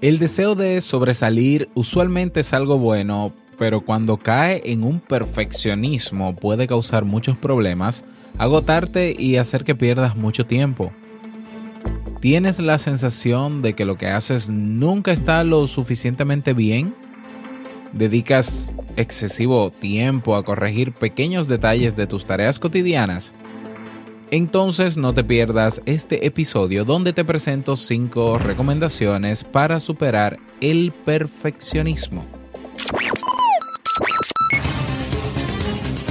El deseo de sobresalir usualmente es algo bueno, pero cuando cae en un perfeccionismo puede causar muchos problemas, agotarte y hacer que pierdas mucho tiempo. ¿Tienes la sensación de que lo que haces nunca está lo suficientemente bien? ¿Dedicas excesivo tiempo a corregir pequeños detalles de tus tareas cotidianas? Entonces no te pierdas este episodio donde te presento 5 recomendaciones para superar el perfeccionismo.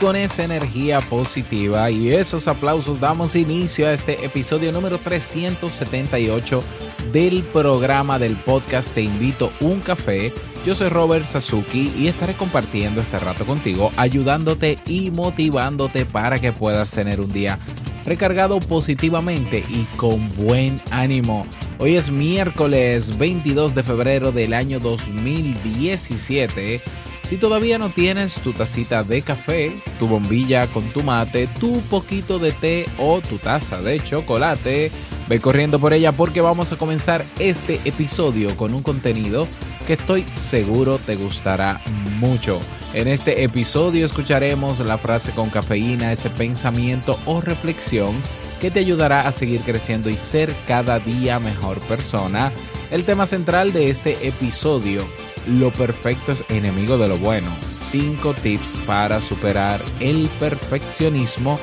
Con esa energía positiva y esos aplausos damos inicio a este episodio número 378 del programa del podcast Te invito un café. Yo soy Robert Sasuki y estaré compartiendo este rato contigo, ayudándote y motivándote para que puedas tener un día recargado positivamente y con buen ánimo. Hoy es miércoles 22 de febrero del año 2017 si todavía no tienes tu tacita de café, tu bombilla con tu mate, tu poquito de té o tu taza de chocolate, ve corriendo por ella porque vamos a comenzar este episodio con un contenido que estoy seguro te gustará mucho. En este episodio escucharemos la frase con cafeína, ese pensamiento o reflexión que te ayudará a seguir creciendo y ser cada día mejor persona. El tema central de este episodio lo perfecto es enemigo de lo bueno. 5 tips para superar el perfeccionismo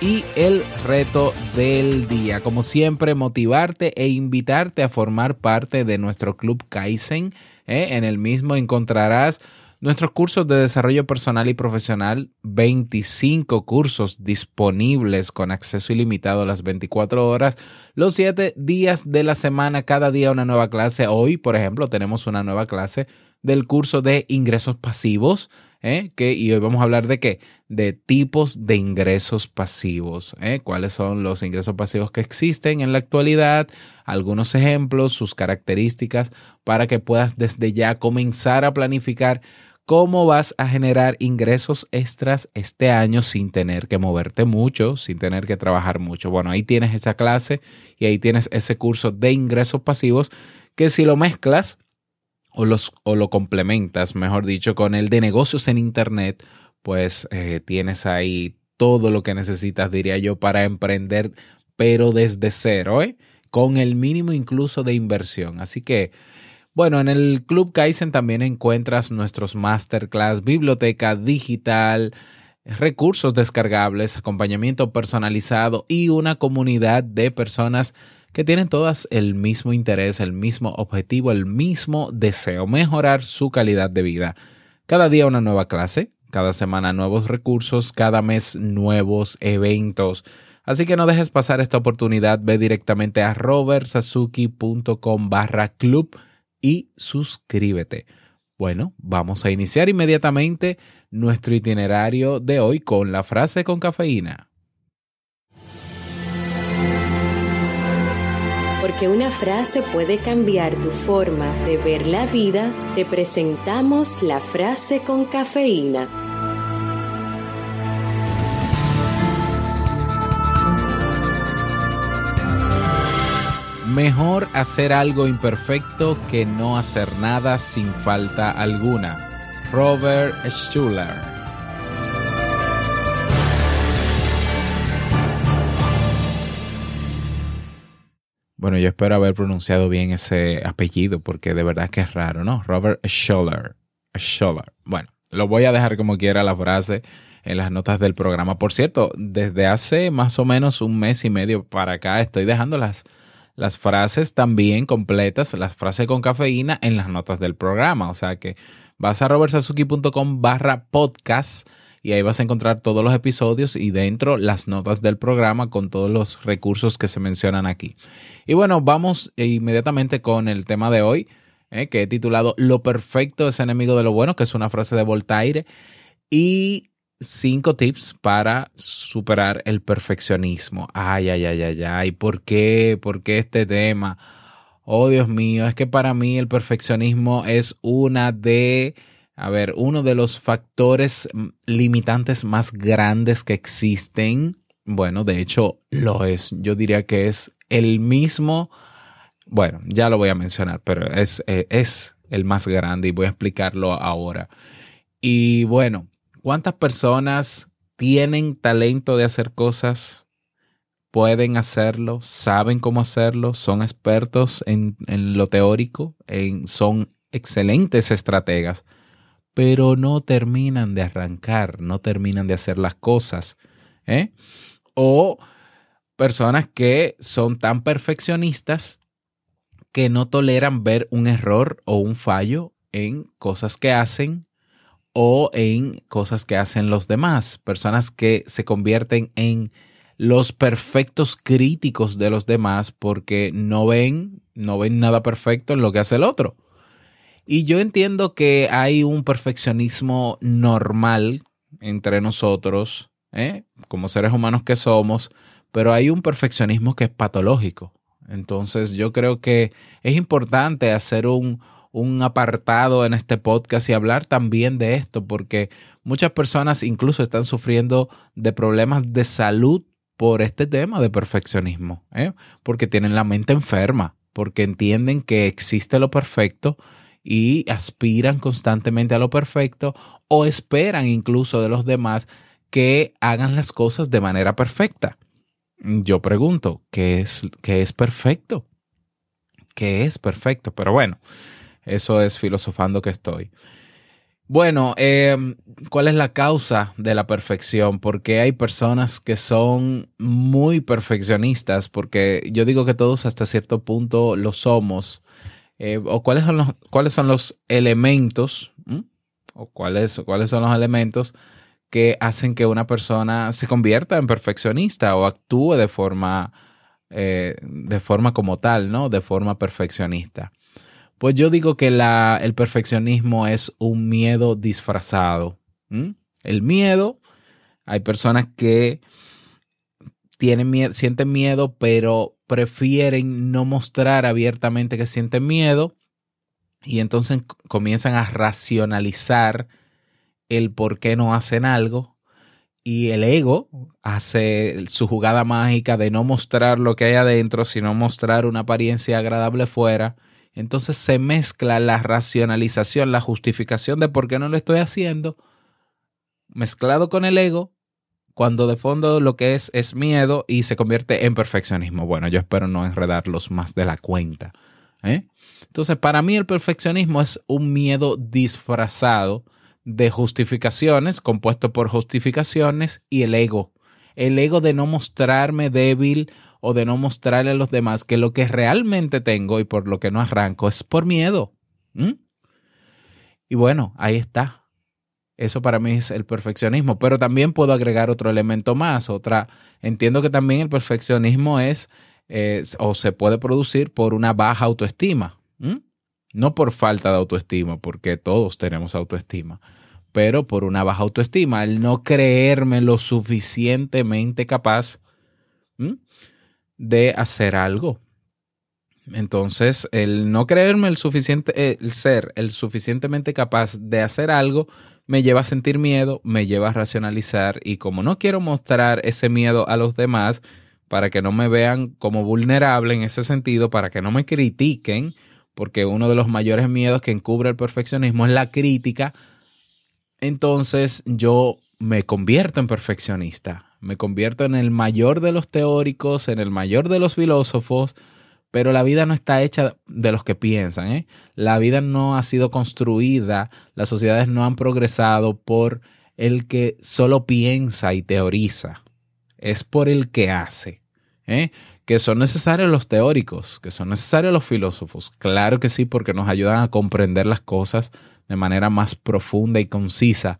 y el reto del día. Como siempre, motivarte e invitarte a formar parte de nuestro club Kaizen. ¿eh? En el mismo encontrarás nuestros cursos de desarrollo personal y profesional, 25 cursos disponibles con acceso ilimitado a las 24 horas, los 7 días de la semana, cada día una nueva clase. Hoy, por ejemplo, tenemos una nueva clase del curso de ingresos pasivos. ¿eh? Y hoy vamos a hablar de qué? De tipos de ingresos pasivos. ¿eh? ¿Cuáles son los ingresos pasivos que existen en la actualidad? Algunos ejemplos, sus características, para que puedas desde ya comenzar a planificar cómo vas a generar ingresos extras este año sin tener que moverte mucho, sin tener que trabajar mucho. Bueno, ahí tienes esa clase y ahí tienes ese curso de ingresos pasivos que si lo mezclas o, los, o lo complementas, mejor dicho, con el de negocios en Internet, pues eh, tienes ahí todo lo que necesitas, diría yo, para emprender, pero desde cero, ¿eh? con el mínimo incluso de inversión. Así que bueno, en el Club Kaizen también encuentras nuestros masterclass, biblioteca digital, recursos descargables, acompañamiento personalizado y una comunidad de personas que tienen todas el mismo interés, el mismo objetivo, el mismo deseo, mejorar su calidad de vida. Cada día una nueva clase, cada semana nuevos recursos, cada mes nuevos eventos. Así que no dejes pasar esta oportunidad, ve directamente a robertsazuki.com barra club y suscríbete. Bueno, vamos a iniciar inmediatamente nuestro itinerario de hoy con la frase con cafeína. Porque una frase puede cambiar tu forma de ver la vida, te presentamos la frase con cafeína. Mejor hacer algo imperfecto que no hacer nada sin falta alguna. Robert Schuller. Bueno, yo espero haber pronunciado bien ese apellido porque de verdad que es raro, ¿no? Robert Schuller. Scholar. Bueno, lo voy a dejar como quiera la frase en las notas del programa. Por cierto, desde hace más o menos un mes y medio para acá estoy dejando las, las frases también completas, las frases con cafeína en las notas del programa. O sea que vas a robertsazuki.com barra podcast y ahí vas a encontrar todos los episodios y dentro las notas del programa con todos los recursos que se mencionan aquí. Y bueno, vamos inmediatamente con el tema de hoy, eh, que he titulado Lo perfecto es enemigo de lo bueno, que es una frase de Voltaire. Y cinco tips para superar el perfeccionismo. Ay, ay, ay, ay, ay. ¿Por qué? ¿Por qué este tema? Oh, Dios mío, es que para mí el perfeccionismo es una de a ver, uno de los factores limitantes más grandes que existen, bueno, de hecho lo es, yo diría que es el mismo, bueno, ya lo voy a mencionar, pero es, eh, es el más grande y voy a explicarlo ahora. Y bueno, ¿cuántas personas tienen talento de hacer cosas? pueden hacerlo, saben cómo hacerlo, son expertos en, en lo teórico, son excelentes estrategas, pero no terminan de arrancar, no terminan de hacer las cosas. ¿eh? O personas que son tan perfeccionistas que no toleran ver un error o un fallo en cosas que hacen o en cosas que hacen los demás. Personas que se convierten en los perfectos críticos de los demás porque no ven, no ven nada perfecto en lo que hace el otro. Y yo entiendo que hay un perfeccionismo normal entre nosotros, ¿eh? como seres humanos que somos, pero hay un perfeccionismo que es patológico. Entonces yo creo que es importante hacer un, un apartado en este podcast y hablar también de esto, porque muchas personas incluso están sufriendo de problemas de salud por este tema de perfeccionismo, ¿eh? porque tienen la mente enferma, porque entienden que existe lo perfecto y aspiran constantemente a lo perfecto o esperan incluso de los demás que hagan las cosas de manera perfecta. Yo pregunto, ¿qué es, qué es perfecto? ¿Qué es perfecto? Pero bueno, eso es filosofando que estoy. Bueno, eh, ¿cuál es la causa de la perfección? Porque hay personas que son muy perfeccionistas, porque yo digo que todos hasta cierto punto lo somos, eh, o cuáles son los, cuáles son los elementos, o cuáles, cuáles son los elementos que hacen que una persona se convierta en perfeccionista o actúe de forma, eh, de forma como tal, ¿no? De forma perfeccionista. Pues yo digo que el perfeccionismo es un miedo disfrazado. El miedo, hay personas que tienen miedo, sienten miedo, pero prefieren no mostrar abiertamente que sienten miedo y entonces comienzan a racionalizar el por qué no hacen algo y el ego hace su jugada mágica de no mostrar lo que hay adentro, sino mostrar una apariencia agradable fuera. Entonces se mezcla la racionalización, la justificación de por qué no lo estoy haciendo, mezclado con el ego cuando de fondo lo que es es miedo y se convierte en perfeccionismo. Bueno, yo espero no enredarlos más de la cuenta. ¿eh? Entonces, para mí el perfeccionismo es un miedo disfrazado de justificaciones, compuesto por justificaciones y el ego. El ego de no mostrarme débil o de no mostrarle a los demás que lo que realmente tengo y por lo que no arranco es por miedo. Y bueno, ahí está. Eso para mí es el perfeccionismo, pero también puedo agregar otro elemento más, otra, entiendo que también el perfeccionismo es, o se puede producir por una baja autoestima, no por falta de autoestima, porque todos tenemos autoestima, pero por una baja autoestima, el no creerme lo suficientemente capaz de hacer algo. Entonces, el no creerme el suficiente, el ser el suficientemente capaz de hacer algo, me lleva a sentir miedo, me lleva a racionalizar y como no quiero mostrar ese miedo a los demás para que no me vean como vulnerable en ese sentido, para que no me critiquen, porque uno de los mayores miedos que encubre el perfeccionismo es la crítica, entonces yo me convierto en perfeccionista, me convierto en el mayor de los teóricos, en el mayor de los filósofos, pero la vida no está hecha de los que piensan. ¿eh? La vida no ha sido construida, las sociedades no han progresado por el que solo piensa y teoriza, es por el que hace. ¿eh? Que son necesarios los teóricos, que son necesarios los filósofos. Claro que sí, porque nos ayudan a comprender las cosas de manera más profunda y concisa,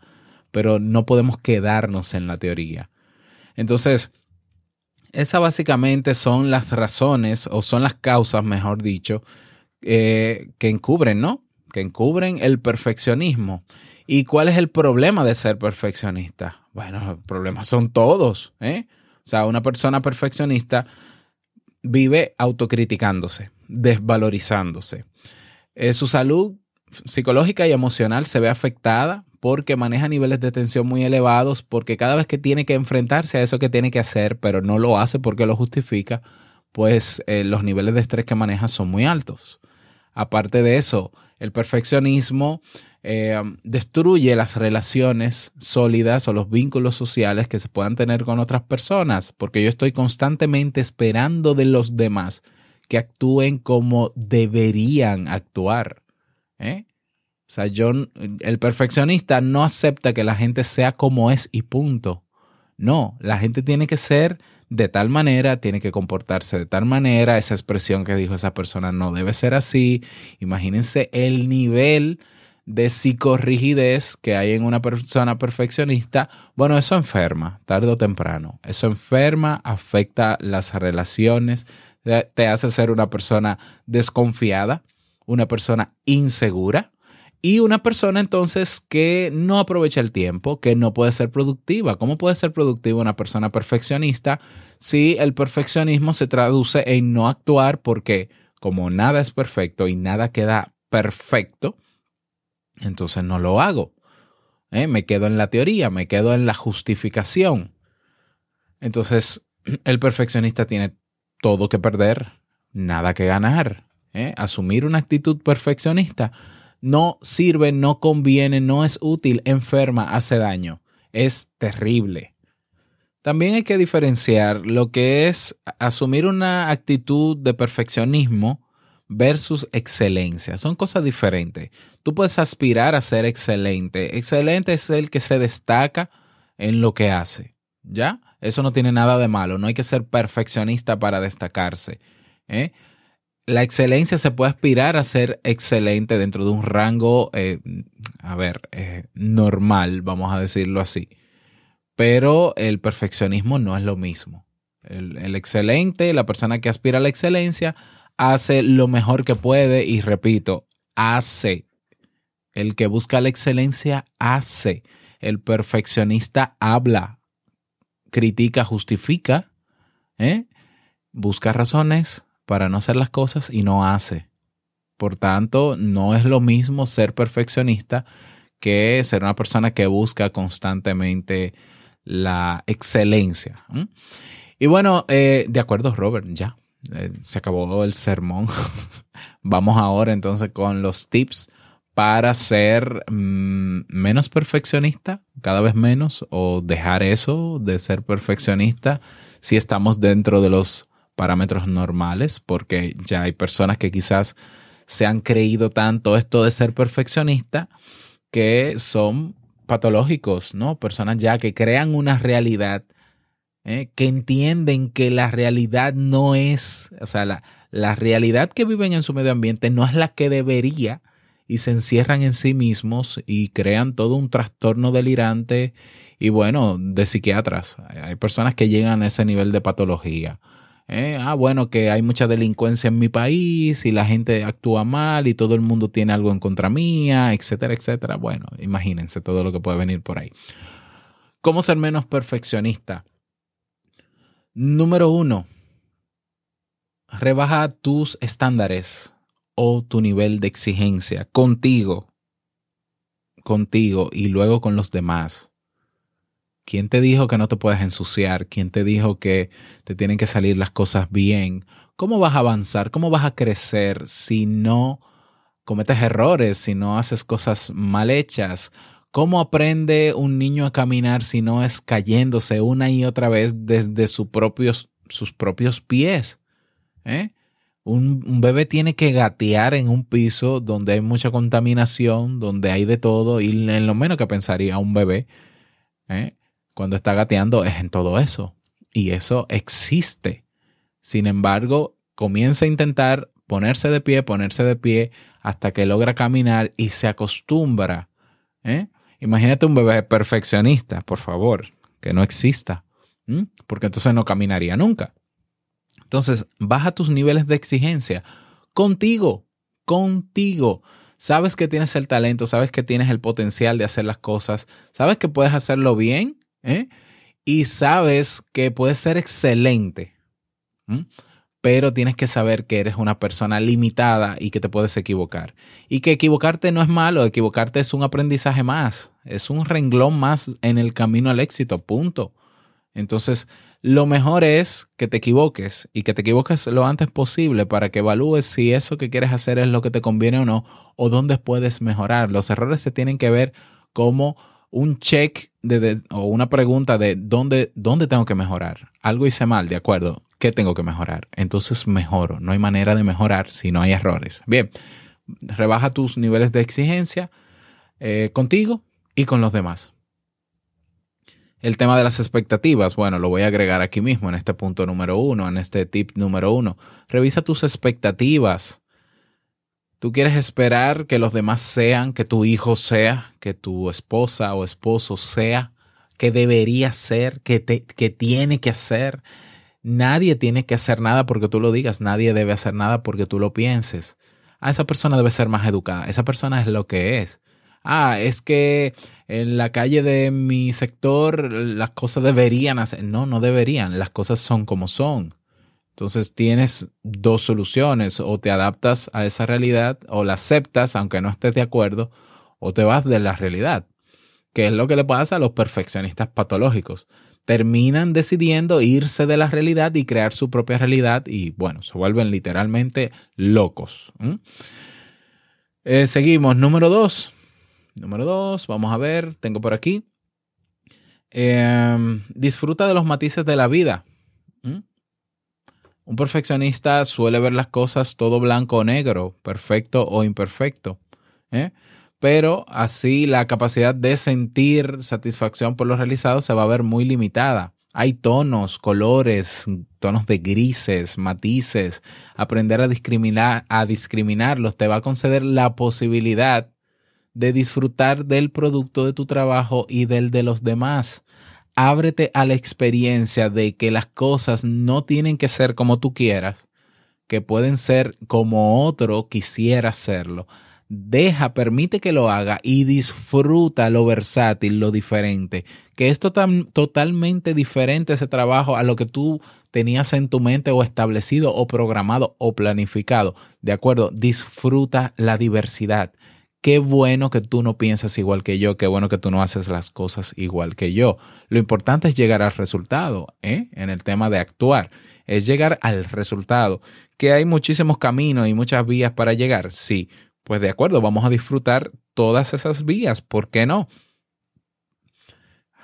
pero no podemos quedarnos en la teoría. Entonces, esas básicamente son las razones o son las causas, mejor dicho, eh, que encubren, ¿no? Que encubren el perfeccionismo. ¿Y cuál es el problema de ser perfeccionista? Bueno, los problemas son todos, ¿eh? O sea, una persona perfeccionista vive autocriticándose, desvalorizándose. Eh, su salud psicológica y emocional se ve afectada porque maneja niveles de tensión muy elevados, porque cada vez que tiene que enfrentarse a eso que tiene que hacer, pero no lo hace porque lo justifica, pues eh, los niveles de estrés que maneja son muy altos. Aparte de eso, el perfeccionismo eh, destruye las relaciones sólidas o los vínculos sociales que se puedan tener con otras personas, porque yo estoy constantemente esperando de los demás que actúen como deberían actuar. ¿eh? O sea, yo, el perfeccionista no acepta que la gente sea como es y punto. No, la gente tiene que ser de tal manera, tiene que comportarse de tal manera, esa expresión que dijo esa persona no debe ser así. Imagínense el nivel de psicorrigidez que hay en una persona perfeccionista. Bueno, eso enferma, tarde o temprano. Eso enferma, afecta las relaciones, te hace ser una persona desconfiada, una persona insegura y una persona entonces que no aprovecha el tiempo, que no puede ser productiva. ¿Cómo puede ser productiva una persona perfeccionista si el perfeccionismo se traduce en no actuar porque como nada es perfecto y nada queda perfecto, entonces no lo hago. ¿Eh? Me quedo en la teoría, me quedo en la justificación. Entonces el perfeccionista tiene todo que perder, nada que ganar. ¿eh? Asumir una actitud perfeccionista no sirve, no conviene, no es útil, enferma, hace daño. Es terrible. También hay que diferenciar lo que es asumir una actitud de perfeccionismo versus excelencia. Son cosas diferentes. Tú puedes aspirar a ser excelente. Excelente es el que se destaca en lo que hace. ¿Ya? Eso no tiene nada de malo. No hay que ser perfeccionista para destacarse. ¿eh? La excelencia se puede aspirar a ser excelente dentro de un rango, eh, a ver, eh, normal, vamos a decirlo así. Pero el perfeccionismo no es lo mismo. El, el, excelente, la persona que aspira a la excelencia, hace lo mejor que puede y repito, hace. El que busca la excelencia hace. El perfeccionista habla, critica, justifica, ¿eh? busca razones, para no hacer las cosas y no hace. Por tanto, no es lo mismo ser perfeccionista que ser una persona que busca constantemente la excelencia. Y bueno, eh, de acuerdo, Robert, ya. Eh, se acabó el sermón. Vamos ahora entonces con los tips para ser mm, menos perfeccionista, cada vez menos, o dejar eso de ser perfeccionista si estamos dentro de los parámetros normales, porque ya hay personas que quizás se han creído tanto esto de ser perfeccionista que son patológicos, ¿no? Personas ya que crean una realidad, ¿eh? que entienden que la realidad no es, o sea, la, la realidad que viven en su medio ambiente no es la que debería y se encierran en sí mismos y crean todo un trastorno delirante y bueno, de psiquiatras. Hay personas que llegan a ese nivel de patología. Eh, ah, bueno, que hay mucha delincuencia en mi país y la gente actúa mal y todo el mundo tiene algo en contra mía, etcétera, etcétera. Bueno, imagínense todo lo que puede venir por ahí. ¿Cómo ser menos perfeccionista? Número uno, rebaja tus estándares o tu nivel de exigencia contigo, contigo y luego con los demás. ¿Quién te dijo que no te puedes ensuciar? ¿Quién te dijo que te tienen que salir las cosas bien? ¿Cómo vas a avanzar? ¿Cómo vas a crecer si no cometes errores, si no haces cosas mal hechas? ¿Cómo aprende un niño a caminar si no es cayéndose una y otra vez desde sus propios, sus propios pies? ¿Eh? Un, bebé tiene que gatear en un piso donde hay mucha contaminación, donde hay de todo, y en lo menos que pensaría un bebé ¿eh? Cuando está gateando es en todo eso. Y eso existe. Sin embargo, comienza a intentar ponerse de pie, ponerse de pie, hasta que logra caminar y se acostumbra. ¿eh? Imagínate un bebé perfeccionista, por favor, que no exista, porque entonces no caminaría nunca. Entonces, baja tus niveles de exigencia contigo, contigo. Sabes que tienes el talento, sabes que tienes el potencial de hacer las cosas, sabes que puedes hacerlo bien ¿eh? y sabes que puedes ser excelente. Pero tienes que saber que eres una persona limitada y que te puedes equivocar. Y que equivocarte no es malo, equivocarte es un aprendizaje más, es un renglón más en el camino al éxito, punto. Entonces, lo mejor es que te equivoques y que te equivoques lo antes posible para que evalúes si eso que quieres hacer es lo que te conviene o no o dónde puedes mejorar. Los errores se tienen que ver como un check de, o una pregunta de dónde, dónde tengo que mejorar. Algo hice mal, de acuerdo. ¿Qué tengo que mejorar? Entonces mejoro. No hay manera de mejorar si no hay errores. Bien, rebaja tus niveles de exigencia eh, contigo y con los demás. El tema de las expectativas, bueno, lo voy a agregar aquí mismo en este punto número uno, en este tip número uno. Revisa tus expectativas. Tú quieres esperar que los demás sean, que tu hijo sea, que tu esposa o esposo sea, que debería ser, que, te, que tiene que hacer. Nadie tiene que hacer nada porque tú lo digas, nadie debe hacer nada porque tú lo pienses. Ah, esa persona debe ser más educada, esa persona es lo que es ah, es que en la calle de mi sector las cosas deberían hacer. No, no deberían, las cosas son como son. Entonces tienes dos soluciones, o te adaptas a esa realidad o la aceptas aunque no estés de acuerdo, o te vas de la realidad, que es lo que le pasa a los perfeccionistas patológicos. Terminan decidiendo irse de la realidad y crear su propia realidad y bueno, se vuelven literalmente locos. Eh, seguimos, número dos, Número dos, vamos a ver, tengo por aquí. Em, disfruta de los matices de la vida. Un perfeccionista suele ver las cosas todo blanco o negro, perfecto o imperfecto. ¿eh? Pero así la capacidad de sentir satisfacción por lo realizado se va a ver muy limitada. Hay tonos, colores, tonos de grises, matices. Aprender a discriminar, a discriminarlos te va a conceder la posibilidad de disfrutar del producto de tu trabajo y del de los demás. Ábrete a la experiencia de que las cosas no tienen que ser como tú quieras, que pueden ser como otro quisiera hacerlo. Deja, permite que lo haga y disfruta lo versátil, lo diferente, que es totalmente diferente ese trabajo a lo que tú tenías en tu mente o establecido o programado o planificado. De acuerdo, disfruta la diversidad qué bueno que tú no piensas igual que yo, qué bueno que tú no haces las cosas igual que yo. Lo importante es llegar al resultado, ¿eh? En el tema de actuar, es llegar al resultado. Que hay muchísimos caminos y muchas vías para llegar, sí. Pues de acuerdo, vamos a disfrutar todas esas vías, ¿por qué no?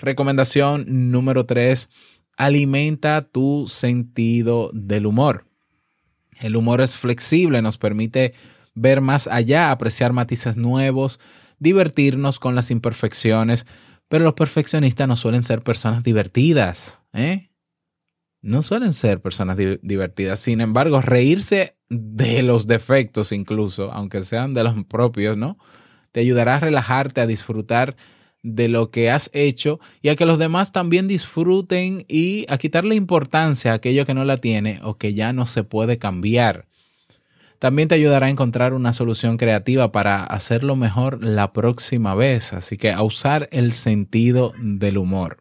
Recomendación número tres, alimenta tu sentido del humor. El humor es flexible, nos permite ver más allá, apreciar matices nuevos, divertirnos con las imperfecciones, pero los perfeccionistas no suelen ser personas divertidas, ¿eh? No suelen ser personas divertidas. Sin embargo, reírse de los defectos incluso, aunque sean de los propios, ¿no? Te ayudará a relajarte, a disfrutar de lo que has hecho y a que los demás también disfruten y a quitarle importancia a aquello que no la tiene o que ya no se puede cambiar. También te ayudará a encontrar una solución creativa para hacerlo mejor la próxima vez. Así que a usar el sentido del humor.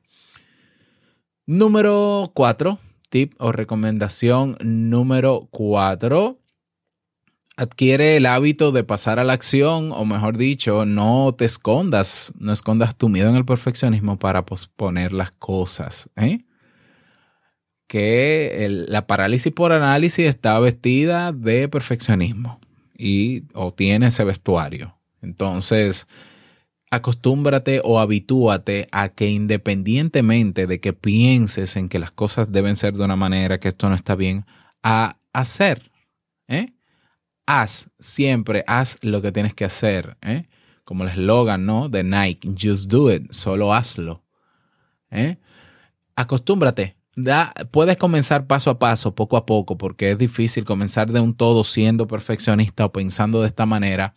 Número cuatro, tip o recomendación número cuatro. Adquiere el hábito de pasar a la acción, o mejor dicho, no te escondas, no escondas tu miedo en el perfeccionismo para posponer las cosas. ¿eh? Que la parálisis por análisis está vestida de perfeccionismo y o tiene ese vestuario. Entonces, acostúmbrate o habitúate a que independientemente de que pienses en que las cosas deben ser de una manera, que esto no está bien, a hacer. ¿eh? Haz, siempre haz lo que tienes que hacer. ¿eh? Como el eslogan, ¿no? De Nike, just do it, solo hazlo. ¿eh? Acostúmbrate. Da, puedes comenzar paso a paso, poco a poco, porque es difícil comenzar de un todo siendo perfeccionista o pensando de esta manera,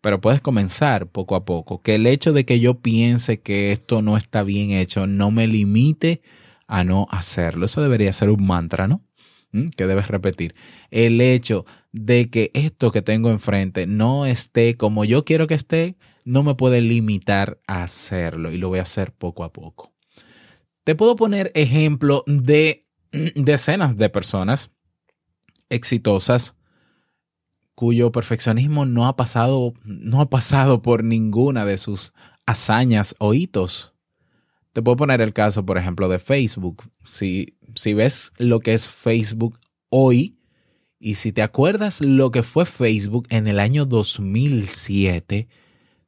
pero puedes comenzar poco a poco. Que el hecho de que yo piense que esto no está bien hecho no me limite a no hacerlo. Eso debería ser un mantra, ¿no? ¿Mm? Que debes repetir. El hecho de que esto que tengo enfrente no esté como yo quiero que esté, no me puede limitar a hacerlo y lo voy a hacer poco a poco. Te puedo poner ejemplo de decenas de personas exitosas cuyo perfeccionismo no ha pasado, no ha pasado por ninguna de sus hazañas o hitos. Te puedo poner el caso, por ejemplo, de Facebook. Si, si ves lo que es Facebook hoy y si te acuerdas lo que fue Facebook en el año 2007,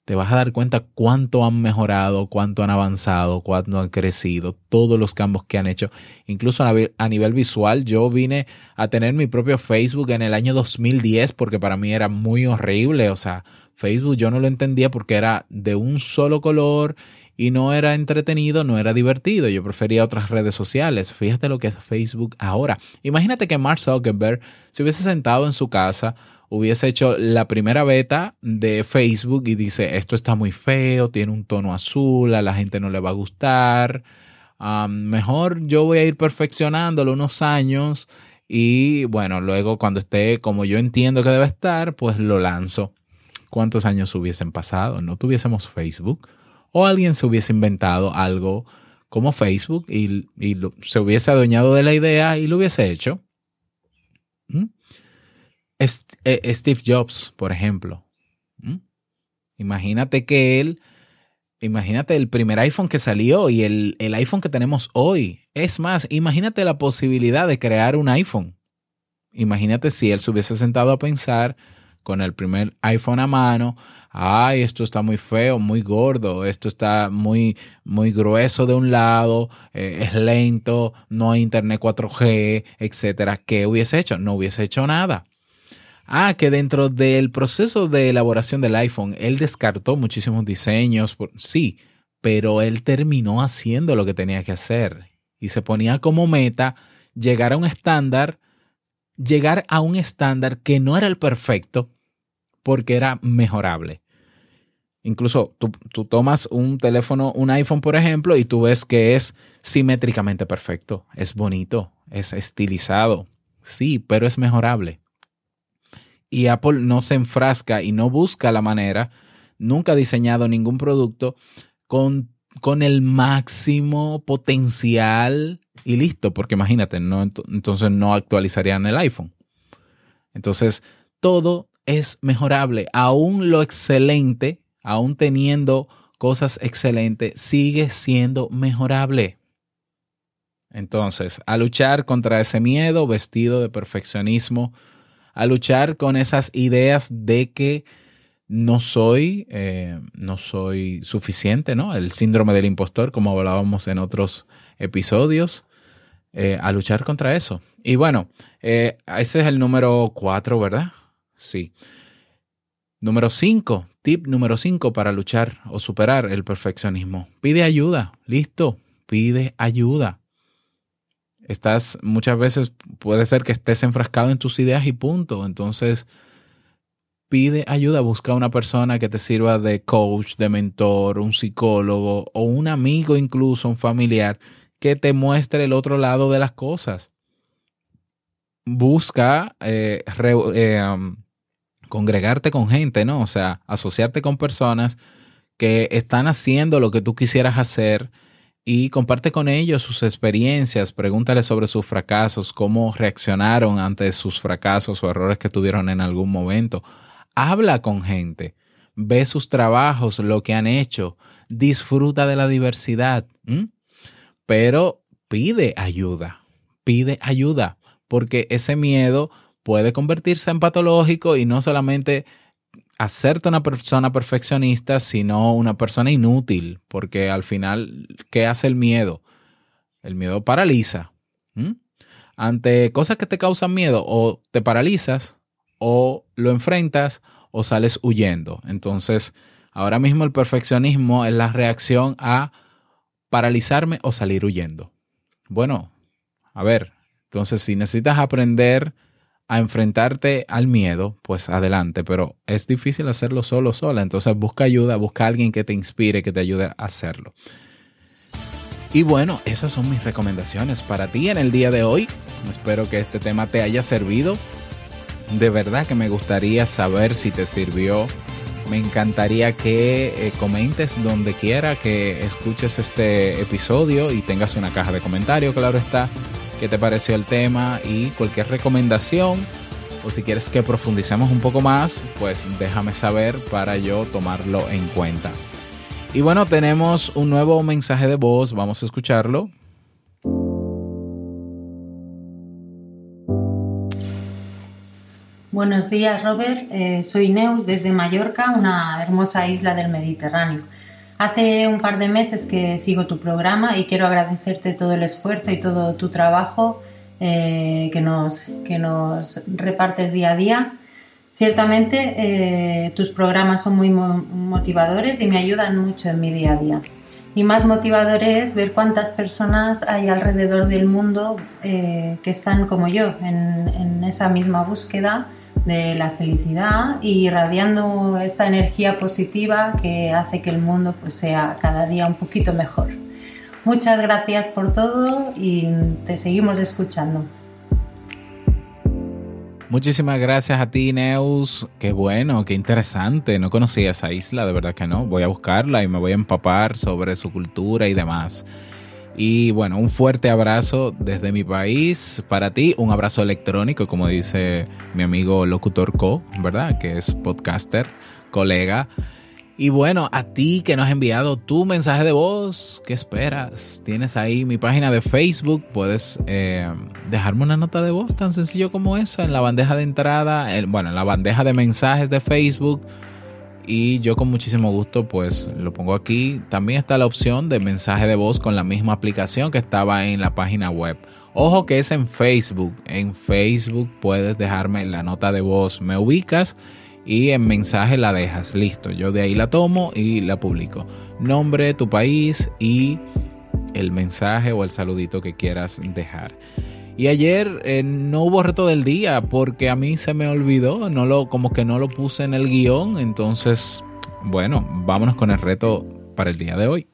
te vas a dar cuenta cuánto han mejorado, cuánto han avanzado, cuánto han crecido, todos los cambios que han hecho. Incluso a nivel visual, yo vine a tener mi propio Facebook en el año 2010 porque para mí era muy horrible. O sea, Facebook yo no lo entendía porque era de un solo color y no era entretenido, no era divertido. Yo prefería otras redes sociales. Fíjate lo que es Facebook ahora. Imagínate que Mark Zuckerberg se hubiese sentado en su casa hubiese hecho la primera beta de Facebook y dice, esto está muy feo, tiene un tono azul, a la gente no le va a gustar, mejor yo voy a ir perfeccionándolo unos años y bueno, luego cuando esté como yo entiendo que debe estar, pues lo lanzo. ¿Cuántos años hubiesen pasado? No tuviésemos Facebook o alguien se hubiese inventado algo como Facebook y, se hubiese adueñado de la idea y lo hubiese hecho. ¿Mm? Eh, Steve Jobs, por ejemplo. Imagínate que él, imagínate el primer iPhone que salió y el, el iPhone que tenemos hoy. Es más, imagínate la posibilidad de crear un iPhone. Imagínate si él se hubiese sentado a pensar con el primer iPhone a mano, ay, esto está muy feo, muy gordo, esto está muy, muy grueso de un lado, eh, es lento, no hay internet 4G, etcétera. ¿Qué hubiese hecho? No hubiese hecho nada. Ah, que dentro del proceso de elaboración del iPhone, él descartó muchísimos diseños, sí, pero él terminó haciendo lo que tenía que hacer y se ponía como meta llegar a un estándar, llegar a un estándar que no era el perfecto porque era mejorable. Incluso tú, tú, tomas un teléfono, un iPhone, por ejemplo, y tú ves que es simétricamente perfecto, es bonito, es estilizado, sí, pero es mejorable y Apple no se enfrasca y no busca la manera, nunca ha diseñado ningún producto con, con el máximo potencial y listo, porque imagínate, no, entonces no actualizarían el iPhone. Entonces, todo es mejorable, aún lo excelente, aún teniendo cosas excelentes, sigue siendo mejorable. Entonces, a luchar contra ese miedo vestido de perfeccionismo, a luchar con esas ideas de que no soy, eh, no soy suficiente, ¿no? El síndrome del impostor, como hablábamos en otros episodios, eh, a luchar contra eso. Y bueno, eh, ese es el número cuatro, ¿verdad? Sí. Número cinco, tip número cinco para luchar o superar el perfeccionismo. Pide ayuda, listo, pide ayuda. Estás muchas veces, puede ser que estés enfrascado en tus ideas y punto. Entonces, pide ayuda, busca una persona que te sirva de coach, de mentor, un psicólogo o un amigo incluso, un familiar, que te muestre el otro lado de las cosas. Busca eh, eh, um, congregarte con gente, ¿no? O sea, asociarte con personas que están haciendo lo que tú quisieras hacer y comparte con ellos sus experiencias, pregúntale sobre sus fracasos, cómo reaccionaron ante sus fracasos o errores que tuvieron en algún momento. Habla con gente, ve sus trabajos, lo que han hecho, disfruta de la diversidad, pero pide ayuda, pide ayuda, porque ese miedo puede convertirse en patológico y no solamente hacerte una persona perfeccionista, sino una persona inútil, porque al final, ¿qué hace el miedo? El miedo paraliza. Ante cosas que te causan miedo, o te paralizas, o lo enfrentas o sales huyendo. Entonces, ahora mismo el perfeccionismo es la reacción a paralizarme o salir huyendo. Bueno, a ver, entonces si necesitas aprender a enfrentarte al miedo, pues adelante, pero es difícil hacerlo solo, sola. Entonces busca ayuda, busca a alguien que te inspire, que te ayude a hacerlo. Y bueno, esas son mis recomendaciones para ti en el día de hoy. Espero que este tema te haya servido. De verdad que me gustaría saber si te sirvió. Me encantaría que eh, comentes donde quiera que escuches este episodio y tengas una caja de comentarios, claro está qué te pareció el tema y cualquier recomendación o si quieres que profundicemos un poco más, pues déjame saber para yo tomarlo en cuenta. Y bueno, tenemos un nuevo mensaje de voz, vamos a escucharlo. Buenos días, Robert. Eh, soy Neus desde Mallorca, una hermosa isla del Mediterráneo. Hace un par de meses que sigo tu programa y quiero agradecerte todo el esfuerzo y todo tu trabajo eh, que, nos, que nos repartes día a día. Ciertamente eh, tus programas son muy motivadores y me ayudan mucho en mi día a día. Y más motivador es ver cuántas personas hay alrededor del mundo eh, que están como yo en, en esa misma búsqueda de la felicidad y irradiando esta energía positiva que hace que el mundo pues, sea cada día un poquito mejor. Muchas gracias por todo y te seguimos escuchando. Muchísimas gracias a ti, Neus. Qué bueno, qué interesante. No conocía esa isla, de verdad que no. Voy a buscarla y me voy a empapar sobre su cultura y demás. Y bueno, un fuerte abrazo desde mi país para ti, un abrazo electrónico, como dice mi amigo Locutor Co, ¿verdad? Que es podcaster, colega. Y bueno, a ti que nos has enviado tu mensaje de voz, ¿qué esperas? Tienes ahí mi página de Facebook, puedes eh, dejarme una nota de voz tan sencillo como eso en la bandeja de entrada, bueno, en la bandeja de mensajes de Facebook y yo con muchísimo gusto pues lo pongo aquí. También está la opción de mensaje de voz con la misma aplicación que estaba en la página web. Ojo que es en Facebook. En Facebook puedes dejarme la nota de voz, me ubicas y en mensaje la dejas. Listo, yo de ahí la tomo y la publico. Nombre, tu país y el mensaje o el saludito que quieras dejar. Y ayer eh, no hubo reto del día porque a mí se me olvidó, no lo, como que no lo puse en el guion. Entonces, bueno, vámonos con el reto para el día de hoy.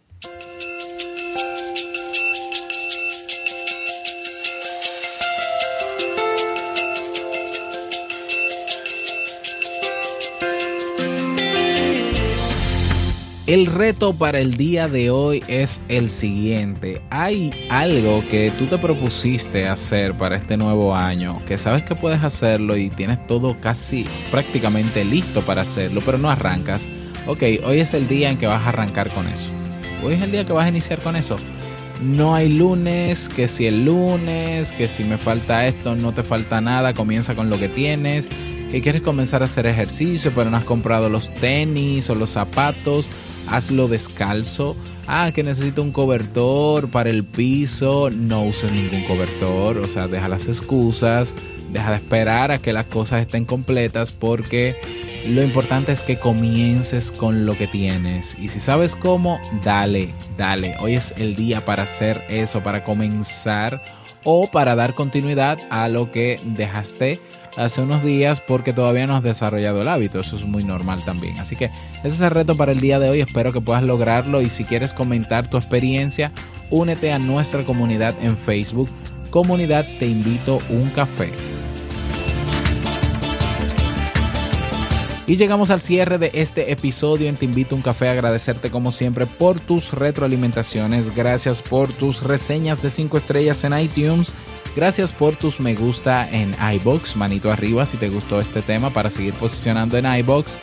El reto para el día de hoy es el siguiente. Hay algo que tú te propusiste hacer para este nuevo año, que sabes que puedes hacerlo y tienes todo casi prácticamente listo para hacerlo, pero no arrancas. Ok, hoy es el día en que vas a arrancar con eso. Hoy es el día que vas a iniciar con eso. No hay lunes, que si el lunes, que si me falta esto, no te falta nada, comienza con lo que tienes que quieres comenzar a hacer ejercicio, pero no has comprado los tenis o los zapatos, hazlo descalzo. Ah, que necesito un cobertor para el piso, no uses ningún cobertor, o sea, deja las excusas, deja de esperar a que las cosas estén completas porque lo importante es que comiences con lo que tienes. Y si sabes cómo, dale, dale. Hoy es el día para hacer eso, para comenzar o para dar continuidad a lo que dejaste hace unos días porque todavía no has desarrollado el hábito. Eso es muy normal también. Así que ese es el reto para el día de hoy. Espero que puedas lograrlo y si quieres comentar tu experiencia, únete a nuestra comunidad en Facebook. Comunidad Te Invito un Café. Y llegamos al cierre de este episodio en Te Invito un Café. Agradecerte como siempre por tus retroalimentaciones. Gracias por tus reseñas de 5 estrellas en iTunes Gracias por tus me gusta en iBox, manito arriba si te gustó este tema para seguir posicionando en iBox.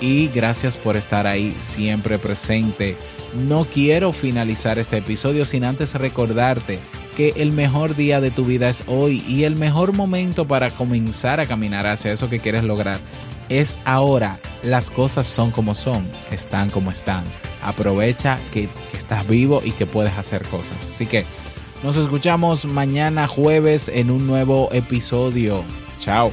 Y gracias por estar ahí siempre presente. No quiero finalizar este episodio sin antes recordarte que el mejor día de tu vida es hoy y el mejor momento para comenzar a caminar hacia eso que quieres lograr es ahora. Las cosas son como son, están como están. Aprovecha que, estás vivo y que puedes hacer cosas. Así que nos escuchamos mañana jueves en un nuevo episodio. Chao.